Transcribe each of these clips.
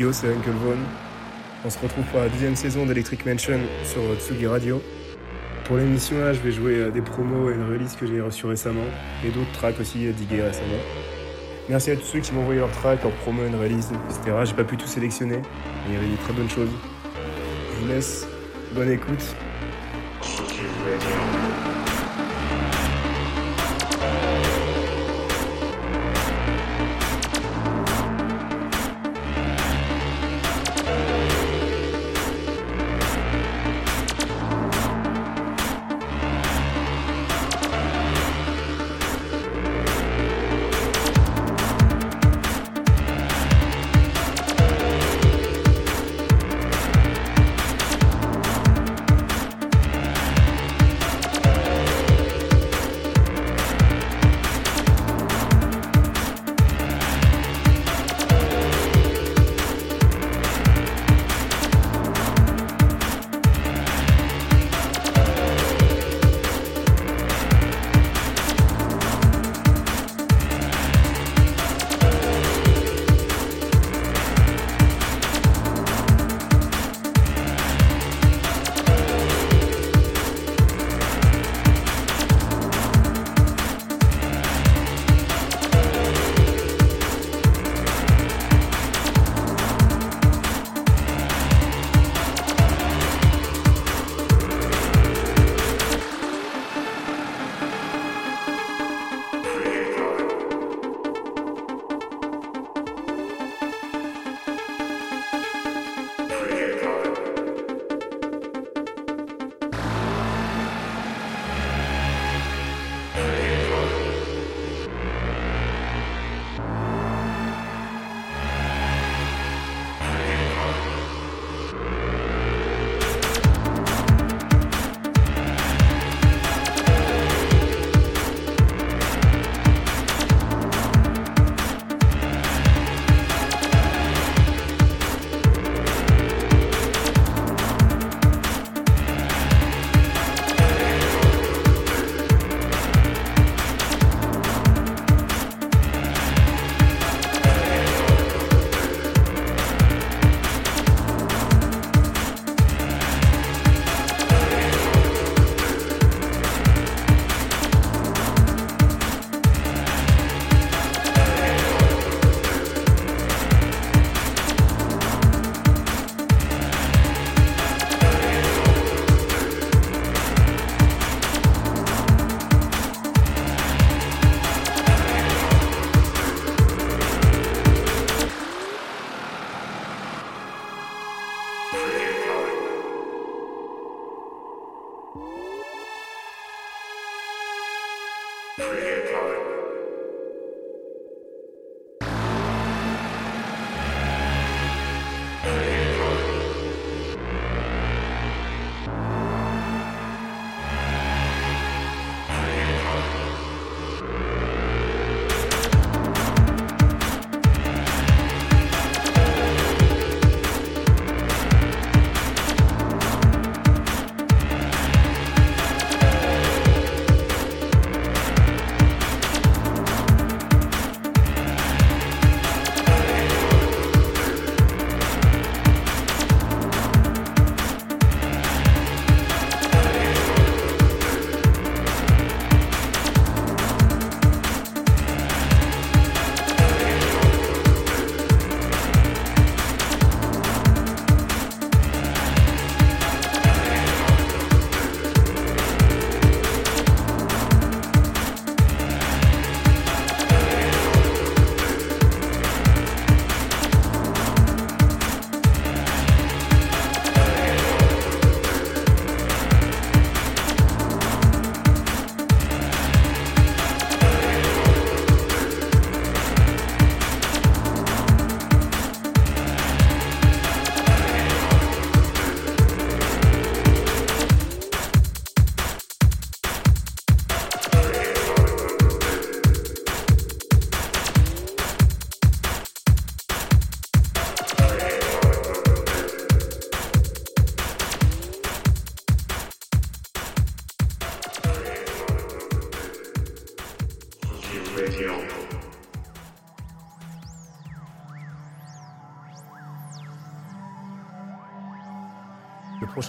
Yo, c'est Uncle Vaughn. On se retrouve pour la deuxième saison d'Electric Mansion sur Tsugi Radio. Pour l'émission là, je vais jouer euh, des promos et une release que j'ai reçu récemment et d'autres tracks aussi euh, digués récemment. Merci à tous ceux qui m'ont envoyé leurs tracks, leurs promos, une release, etc. J'ai pas pu tout sélectionner, mais il y avait des très bonnes choses. Je vous laisse, bonne écoute.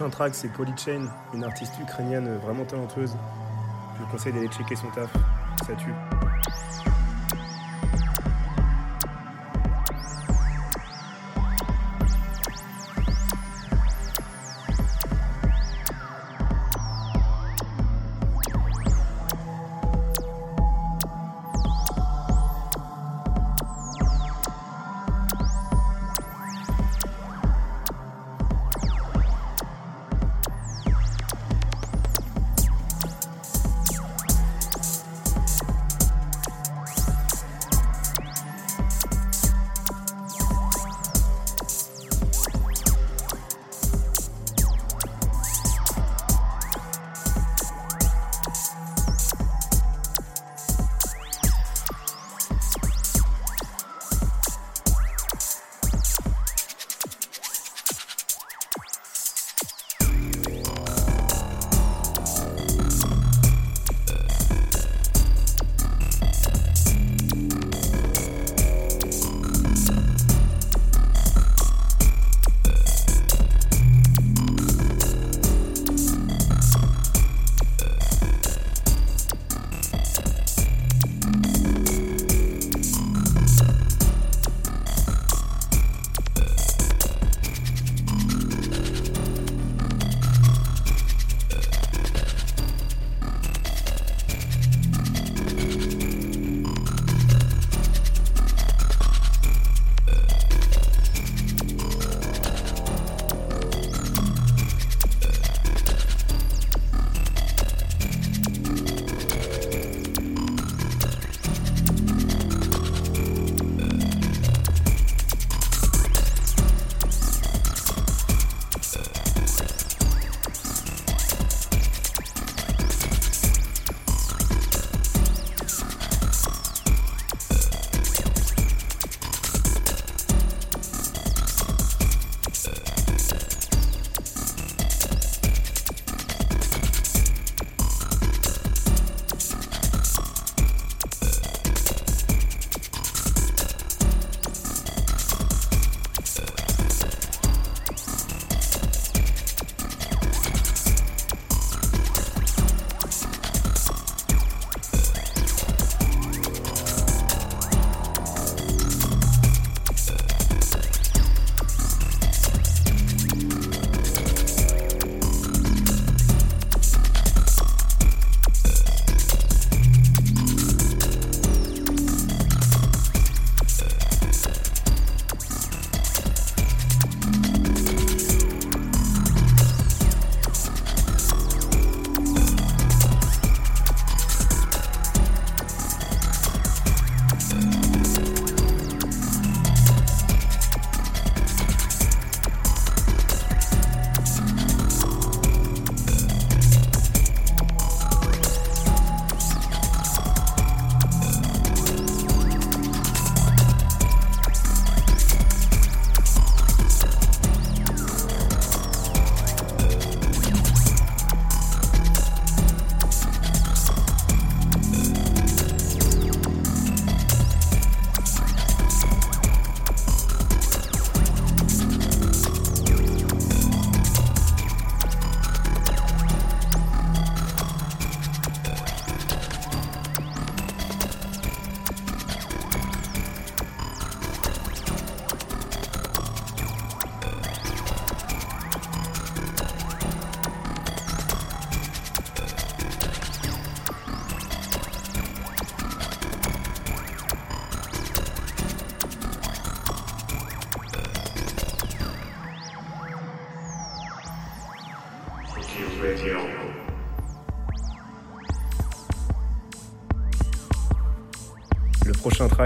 Prochain track, c'est Polychain, une artiste ukrainienne vraiment talentueuse. Je vous conseille d'aller checker son taf, ça tue.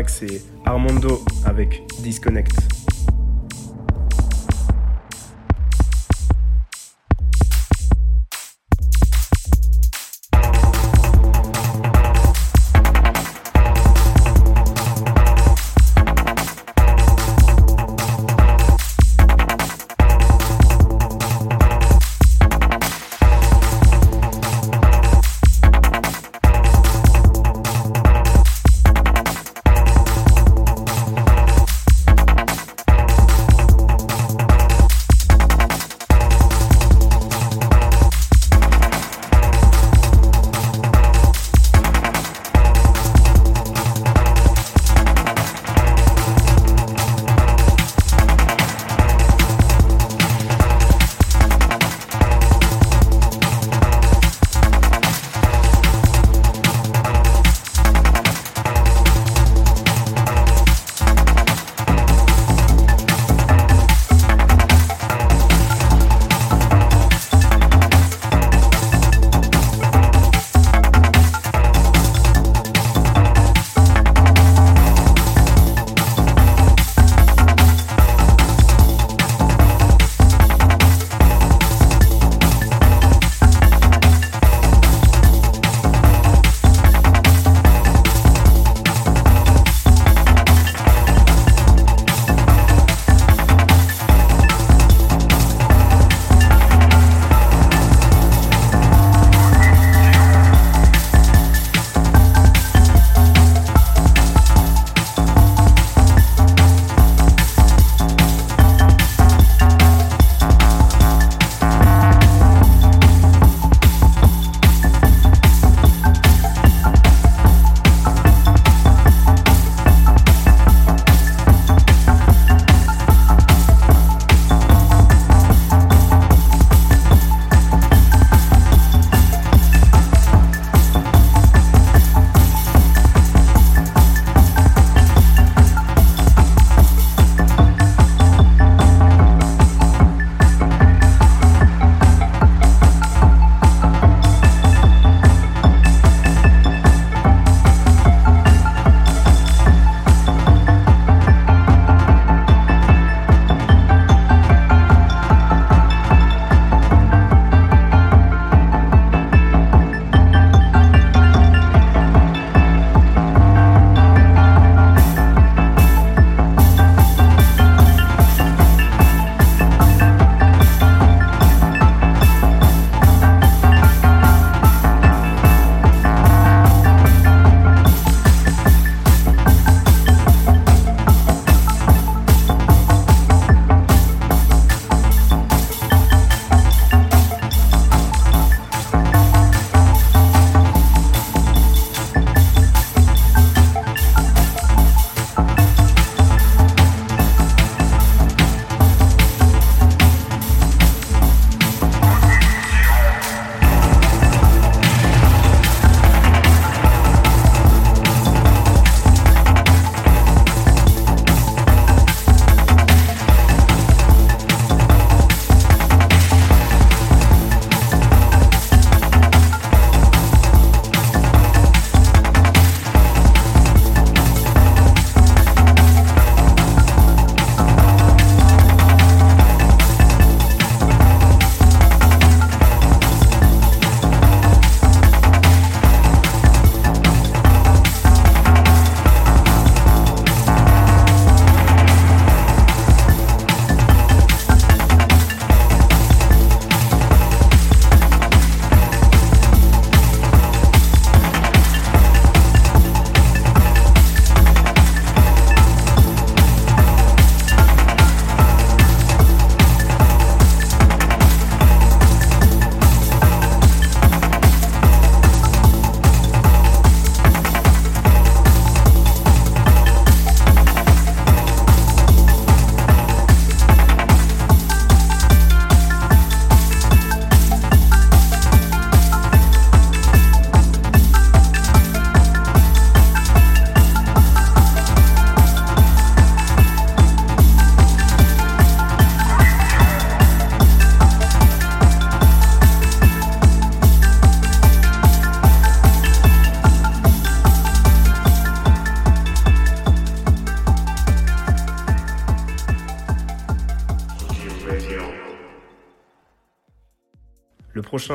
C'est Armando avec Disconnect.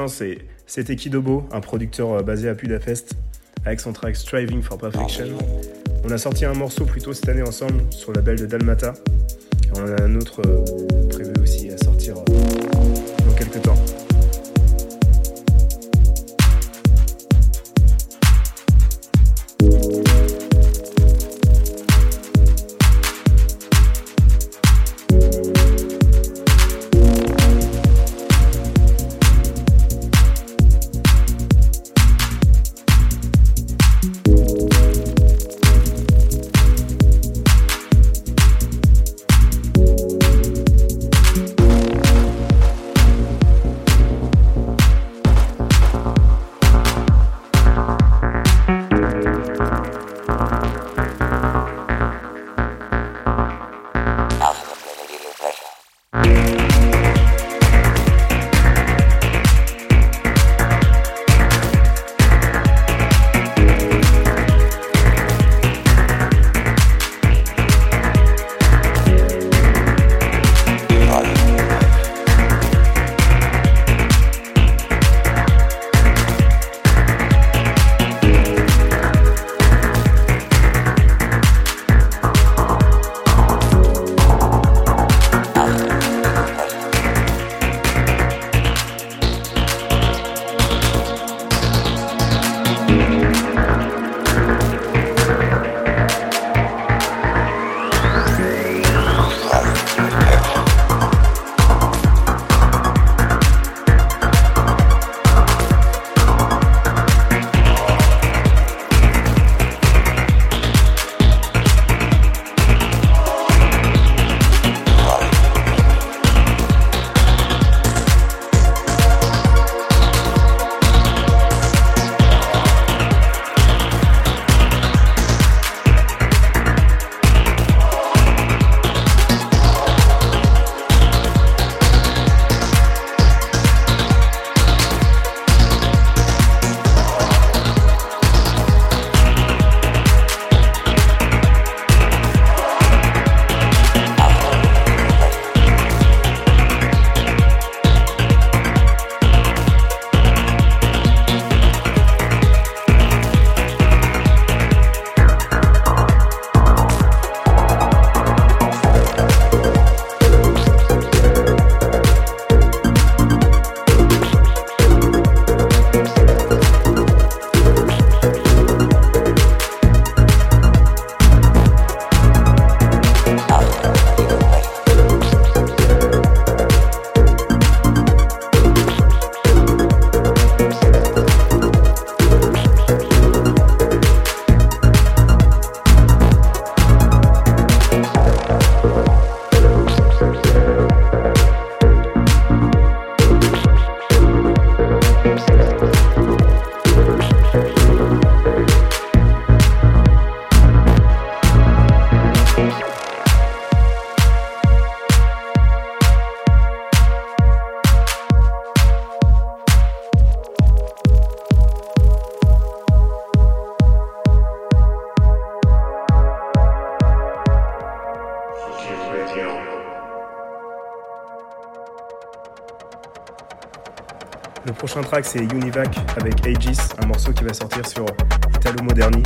C'est C'était Kidobo, un producteur euh, basé à Budapest, avec son track Striving for Perfection. On a sorti un morceau plus tôt cette année ensemble sur la belle de Dalmata. On a un autre euh, prévu aussi à sortir prochain track c'est Univac avec Aegis, un morceau qui va sortir sur Italo Moderni.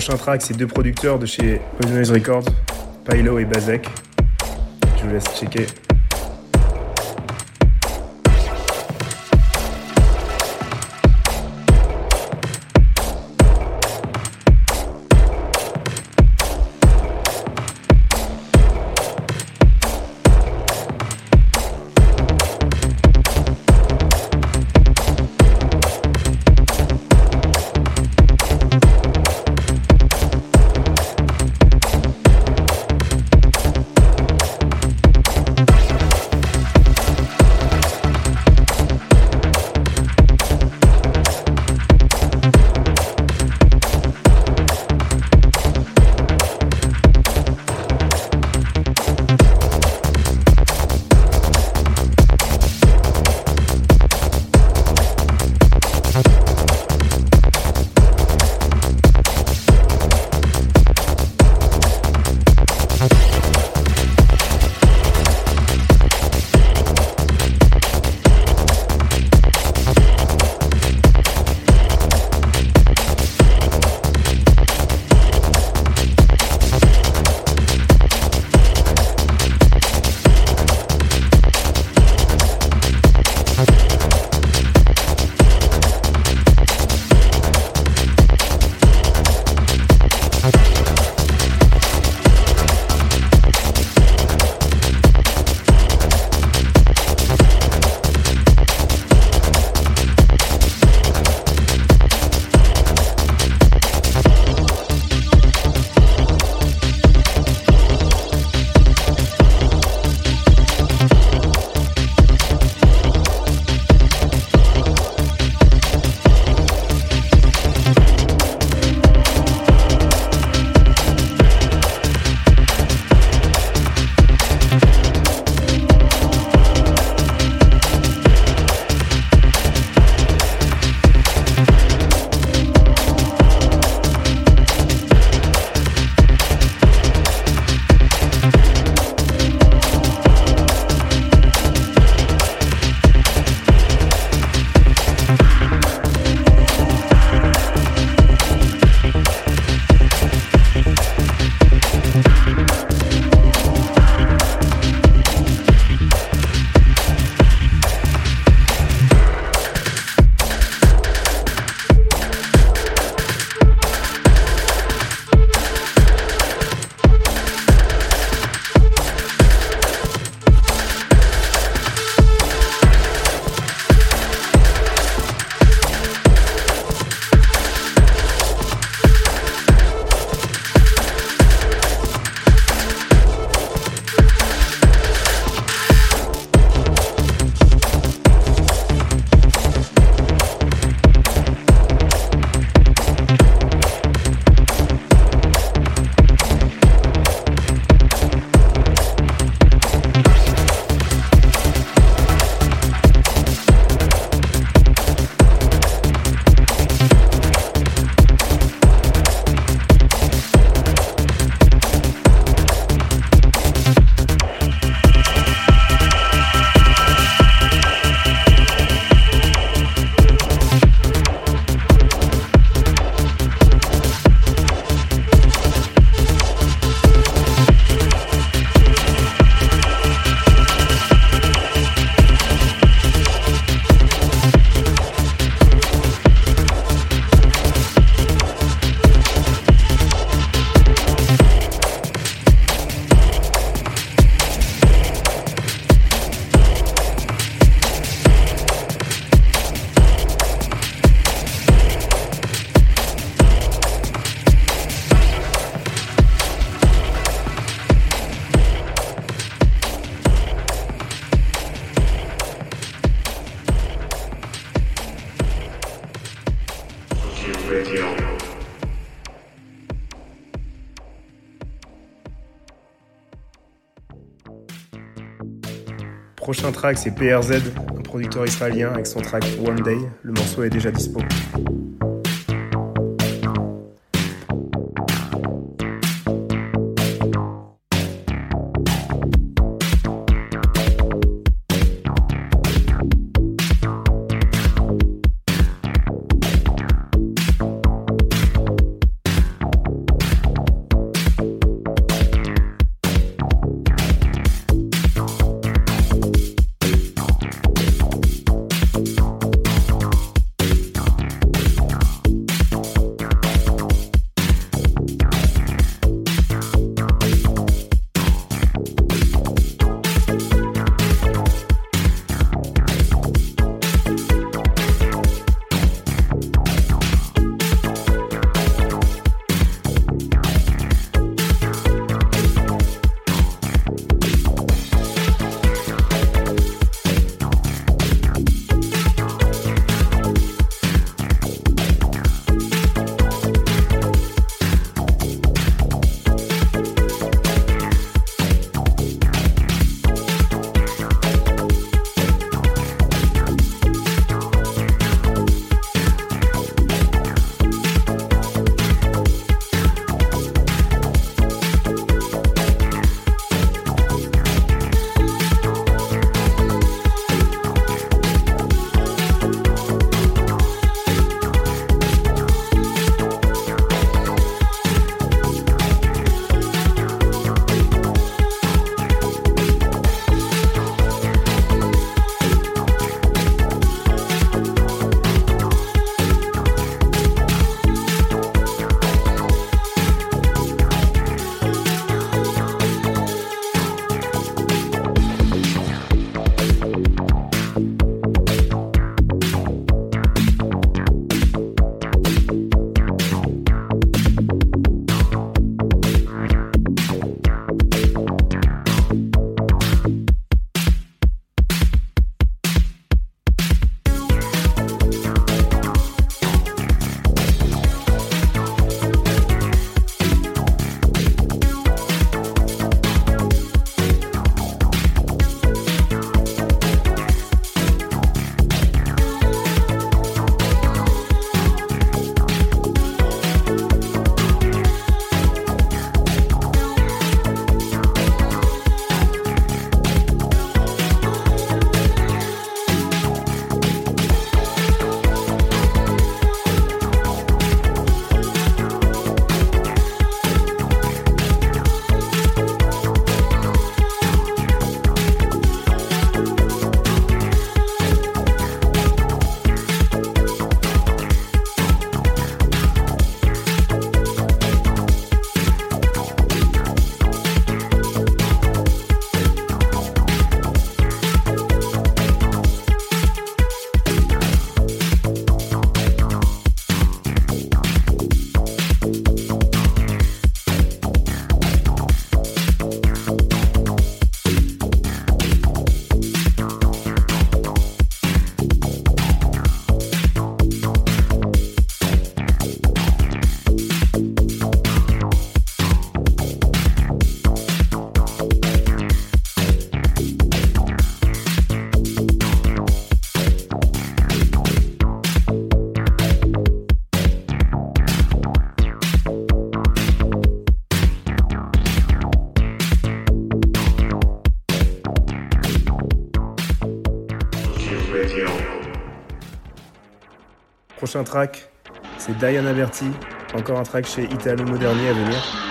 Prochain track, c'est deux producteurs de chez Noise Records, Pilo et Bazek. Je vous laisse checker. Prochain track, c'est PRZ, un producteur israélien avec son track One Day. Le morceau est déjà dispo. Prochain track, c'est Diana Berti, encore un track chez Italo Moderni à venir.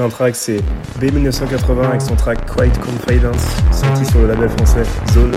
Prochain track, c'est B1980 avec son track Quiet Confidence, sorti sur le label français Zone.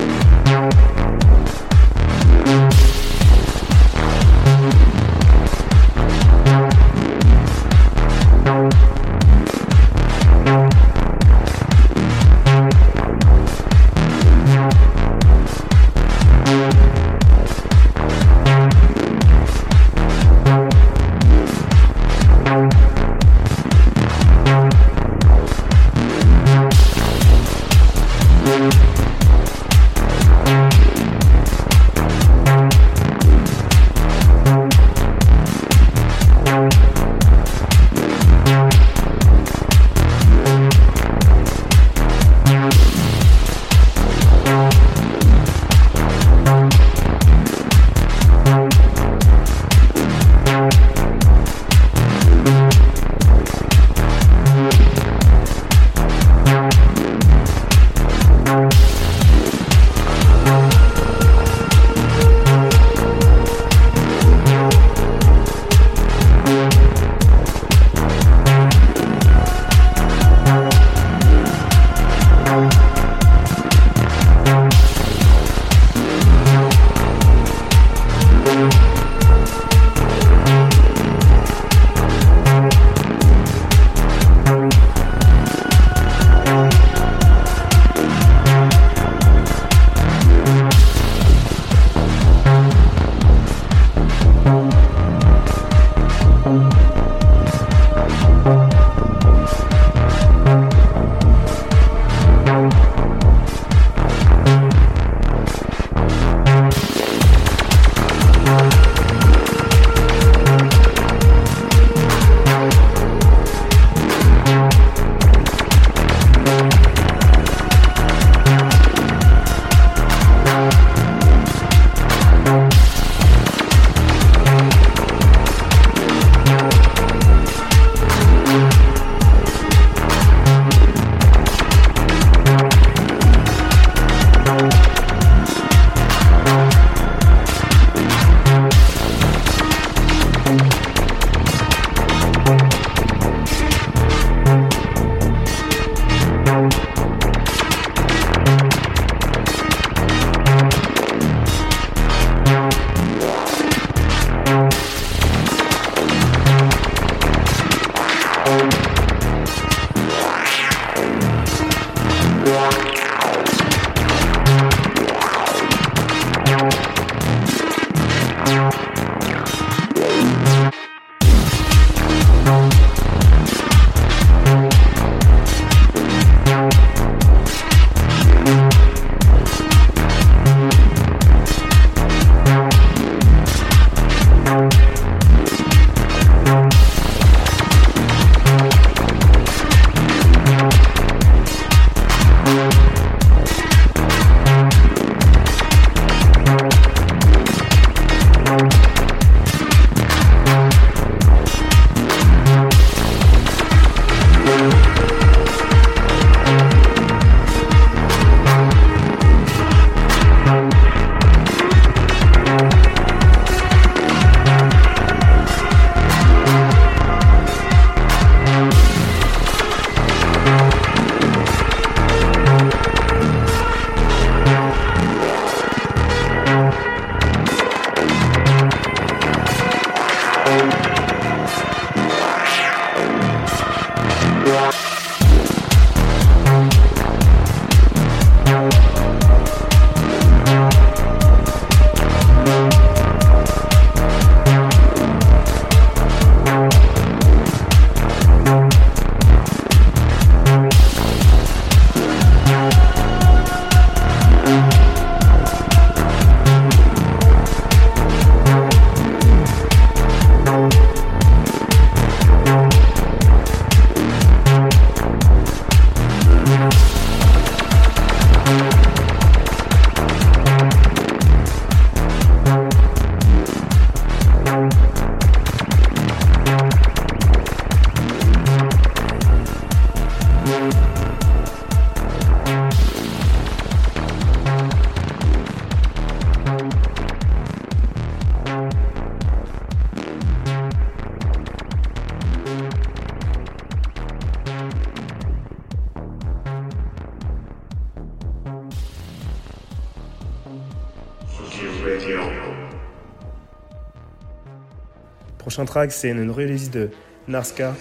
C'est une release de Narska.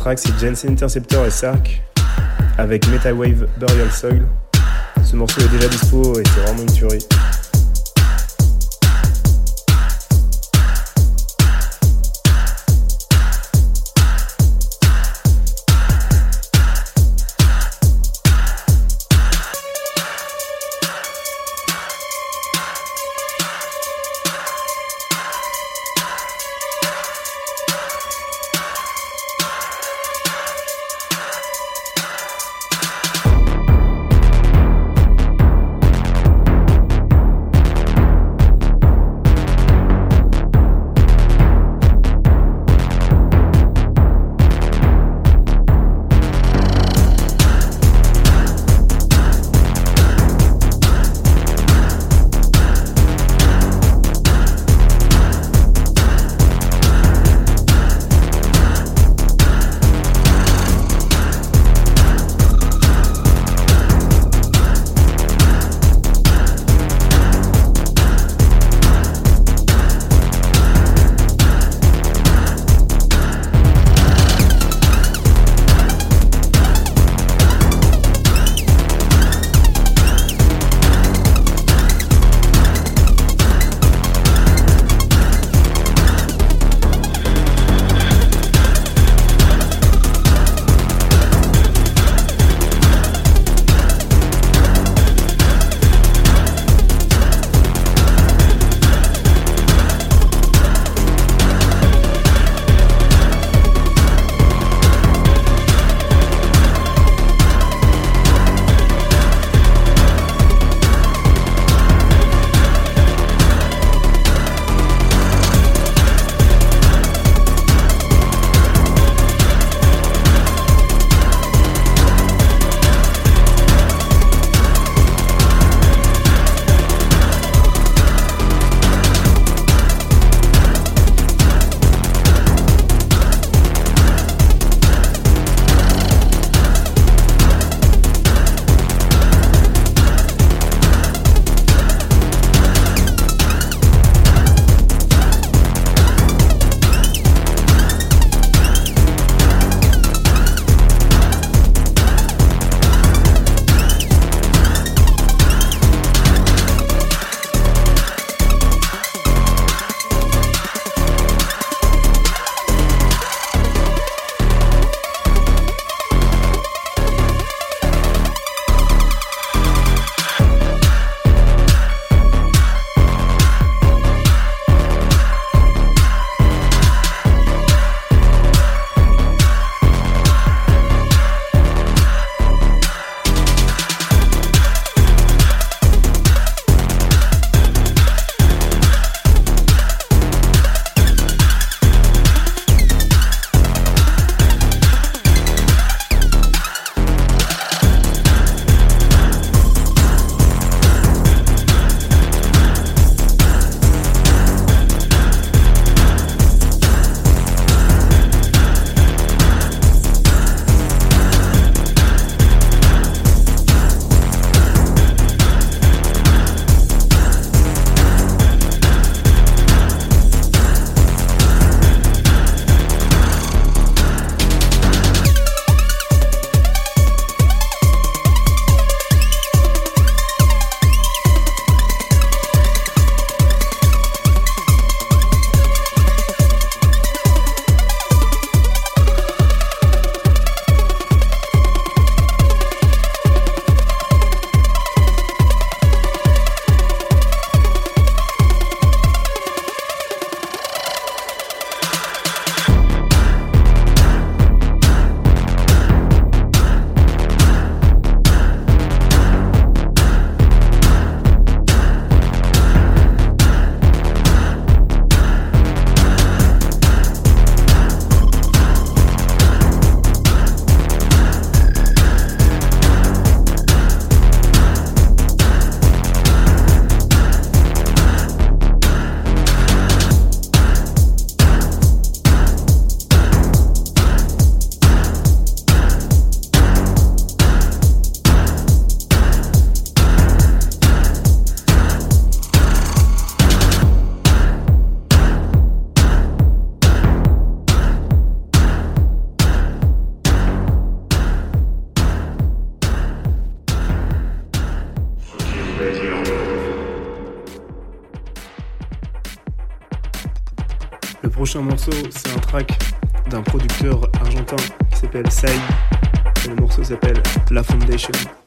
Track, c'est Jensen Interceptor et Sark avec Metal Wave Burial Soil. Ce morceau est déjà dispo et c'est vraiment une tuerie. Prochain morceau, c'est un track d'un producteur argentin qui s'appelle Sai. Et le morceau s'appelle La Foundation.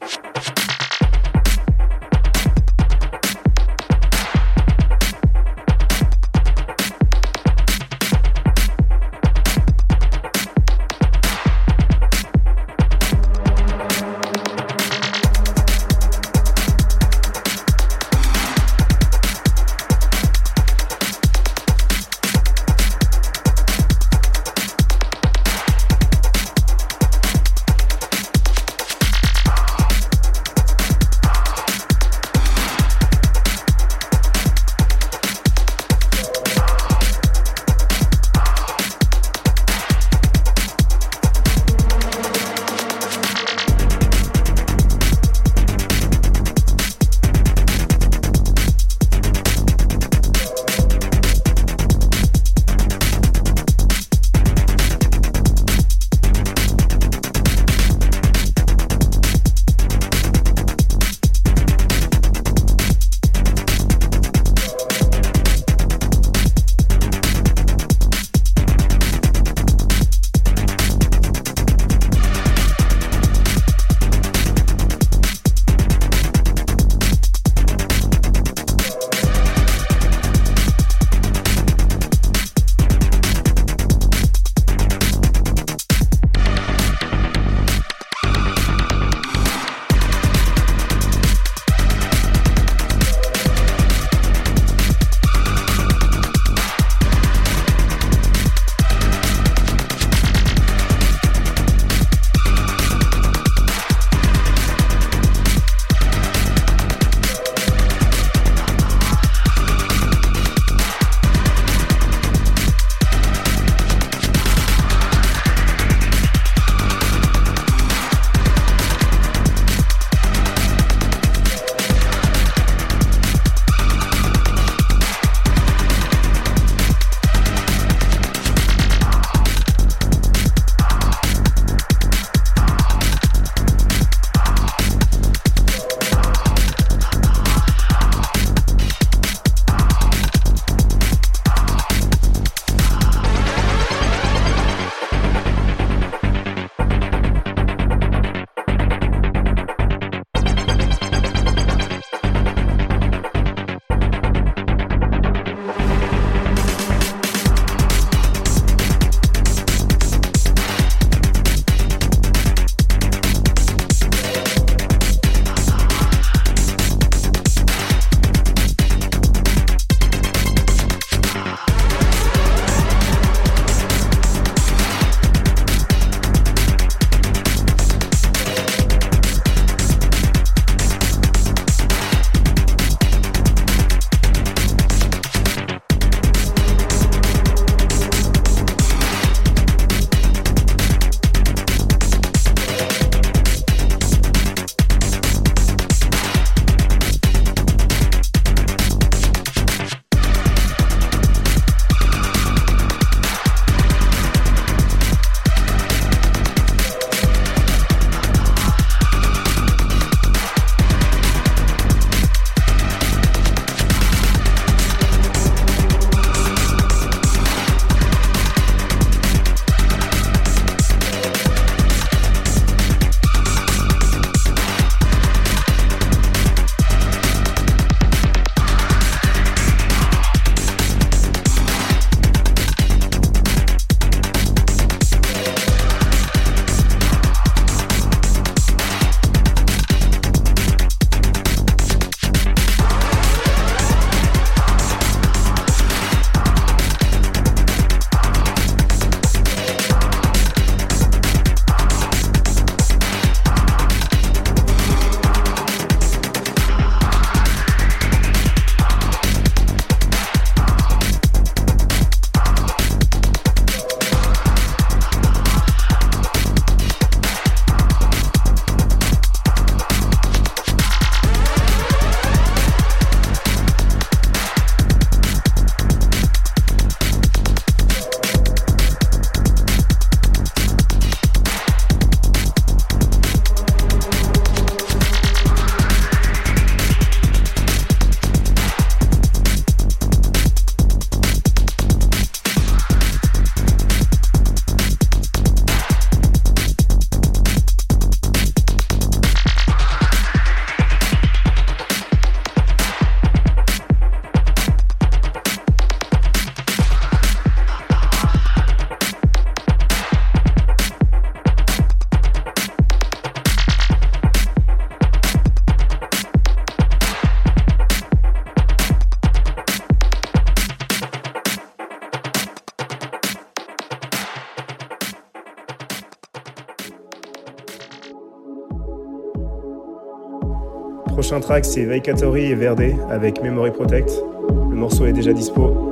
Prochain track, c'est Vacatory et Verde avec Memory Protect. Le morceau est déjà dispo.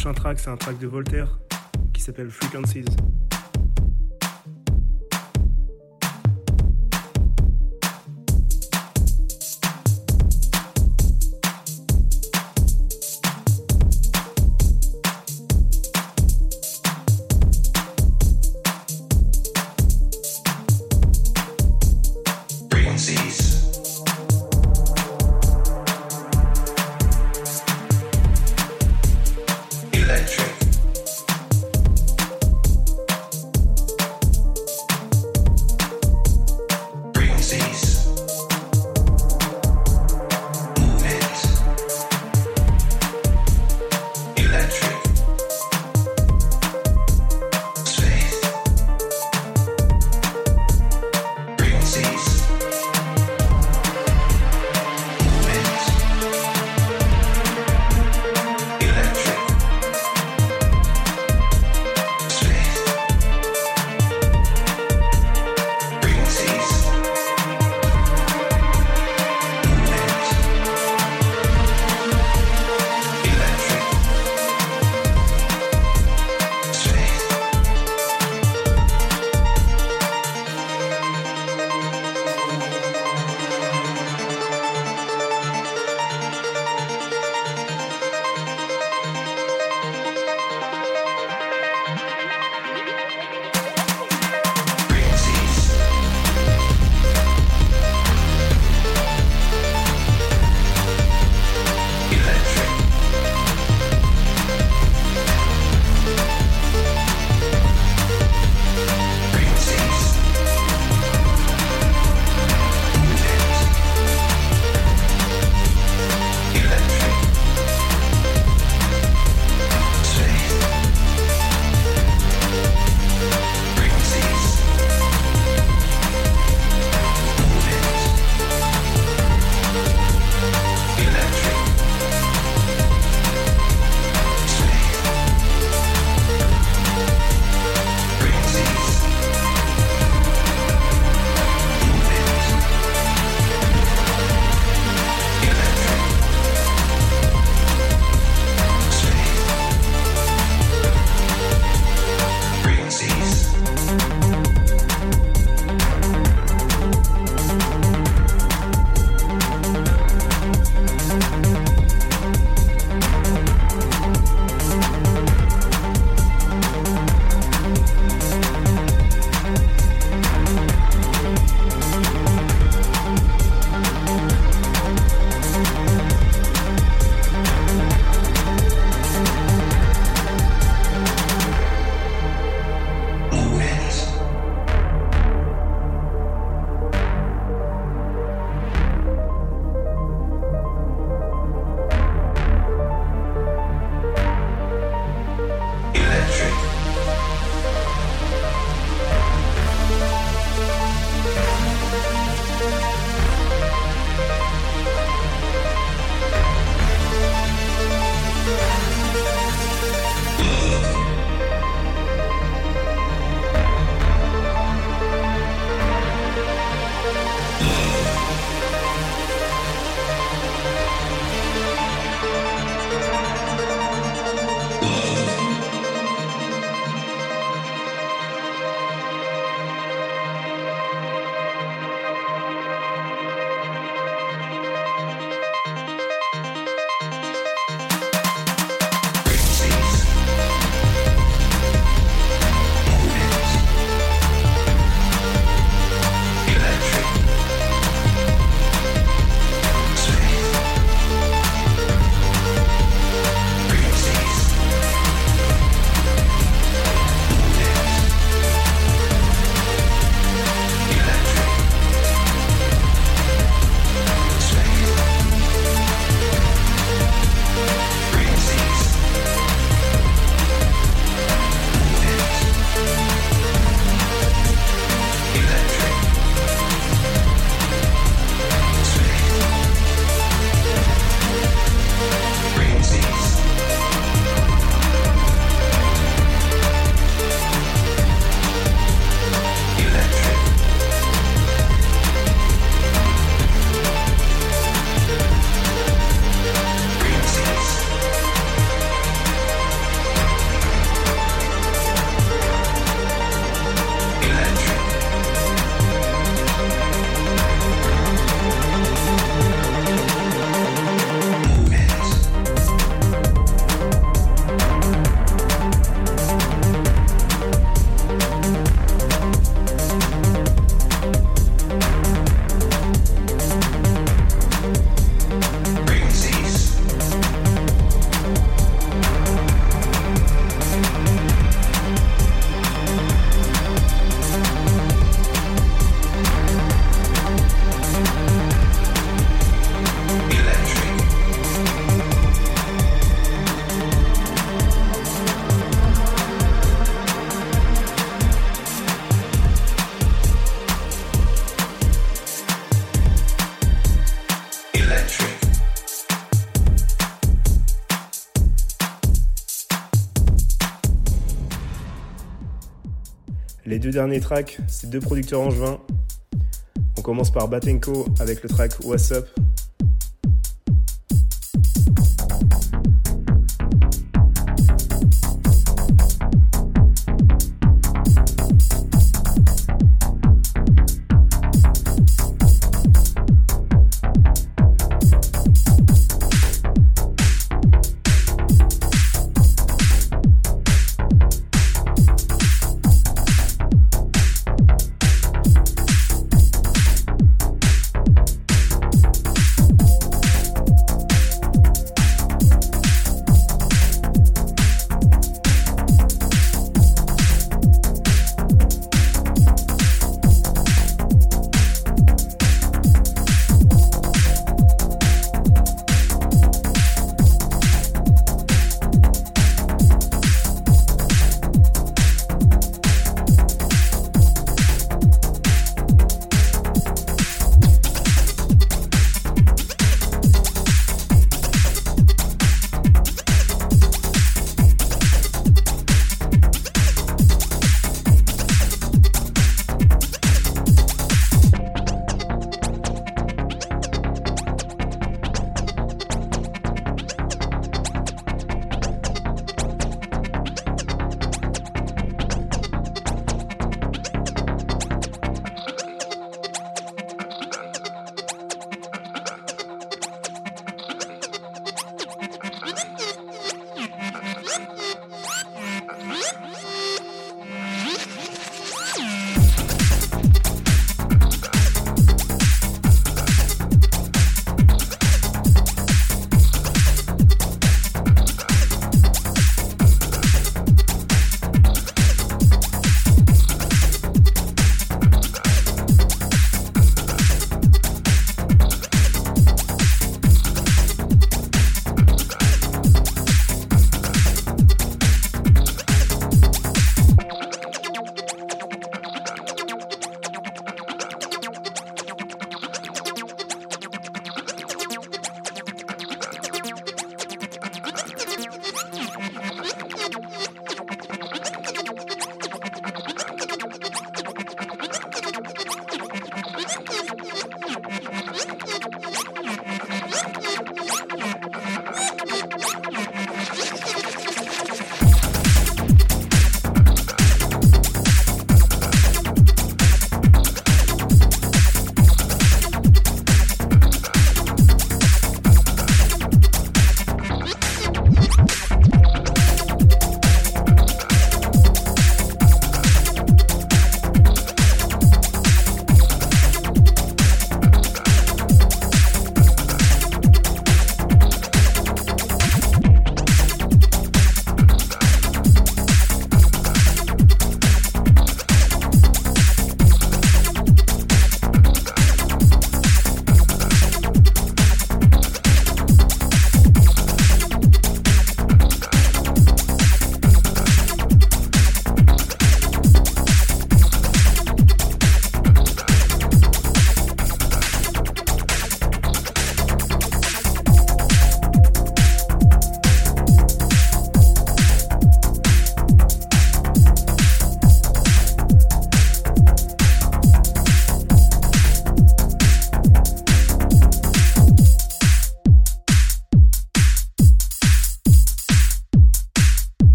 Prochain track, c'est un track de Voltaire qui s'appelle Frequencies. Deux derniers tracks, c'est deux producteurs angevins. On commence par Batenko avec le track What's Up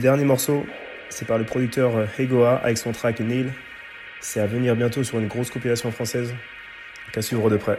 dernier morceau, c'est par le producteur euh, Hegoa avec son track Neil. C'est à venir bientôt sur une grosse compilation française. Qu'à suivre de près.